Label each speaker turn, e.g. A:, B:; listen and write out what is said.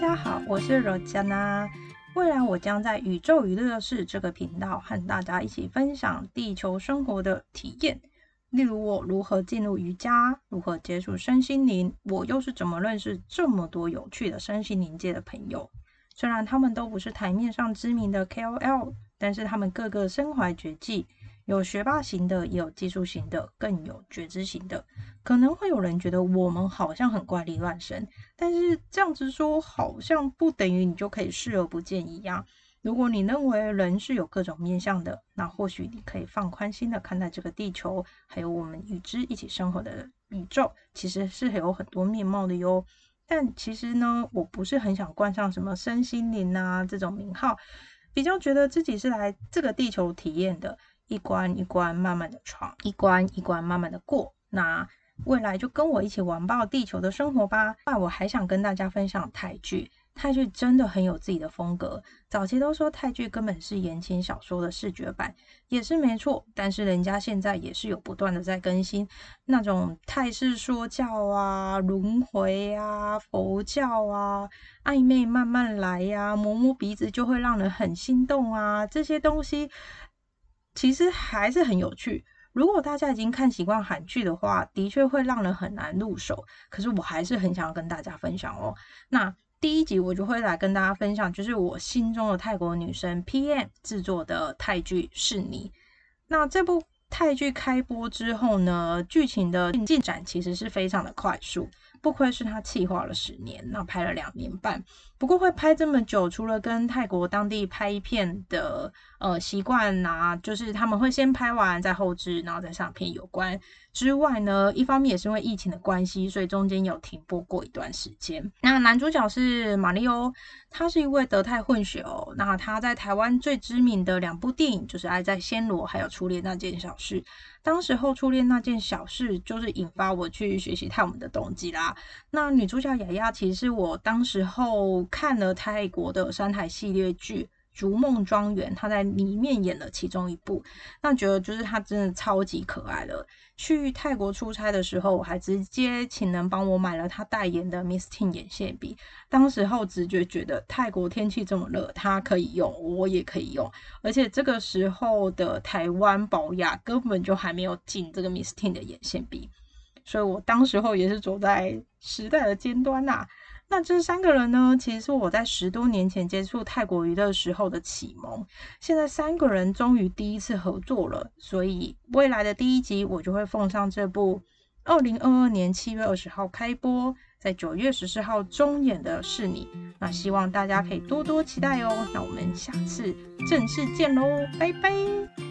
A: 大家好我是罗佳娜。未来我将在宇宙娱乐室这个频道和大家一起分享地球生活的体验，例如我如何进入瑜伽，如何接触身心灵，我又是怎么认识这么多有趣的身心灵界的朋友。虽然他们都不是台面上知名的 KOL，但是他们个个身怀绝技。有学霸型的，也有技术型的，更有觉知型的。可能会有人觉得我们好像很怪力乱神，但是这样子说好像不等于你就可以视而不见一样。如果你认为人是有各种面相的，那或许你可以放宽心的看待这个地球，还有我们与之一起生活的宇宙，其实是有很多面貌的哟。但其实呢，我不是很想冠上什么身心灵啊这种名号，比较觉得自己是来这个地球体验的。一关一关慢慢的闯，一关一关慢慢的过。那未来就跟我一起玩爆地球的生活吧。那我还想跟大家分享泰剧，泰剧真的很有自己的风格。早期都说泰剧根本是言情小说的视觉版，也是没错。但是人家现在也是有不断的在更新那种泰式说教啊、轮回啊、佛教啊、暧昧慢慢来呀、摸摸鼻子就会让人很心动啊这些东西。其实还是很有趣。如果大家已经看习惯韩剧的话，的确会让人很难入手。可是我还是很想要跟大家分享哦。那第一集我就会来跟大家分享，就是我心中的泰国女生 PM 制作的泰剧《是你》。那这部泰剧开播之后呢，剧情的进展其实是非常的快速。不愧是他企划了十年，那拍了两年半。不过会拍这么久，除了跟泰国当地拍片的呃习惯啊，就是他们会先拍完再后置，然后再上片有关之外呢，一方面也是因为疫情的关系，所以中间有停播过一段时间。那男主角是马里欧，他是一位德泰混血哦。那他在台湾最知名的两部电影就是《爱在暹罗》还有《初恋那件小事》。当时候初恋那件小事，就是引发我去学习泰文的动机啦。那女主角雅雅，其实我当时候看了泰国的山海系列剧。逐梦庄园，他在里面演了其中一部，那觉得就是他真的超级可爱的。去泰国出差的时候，我还直接请人帮我买了他代言的 Miss Tin 眼线笔。当时候直觉觉得泰国天气这么热，它可以用，我也可以用。而且这个时候的台湾保雅根本就还没有进这个 Miss Tin 的眼线笔，所以我当时候也是走在时代的尖端呐。那这三个人呢，其实是我在十多年前接触泰国娱乐时候的启蒙。现在三个人终于第一次合作了，所以未来的第一集我就会奉上这部二零二二年七月二十号开播，在九月十四号中演的是你。那希望大家可以多多期待哦。那我们下次正式见喽，拜拜。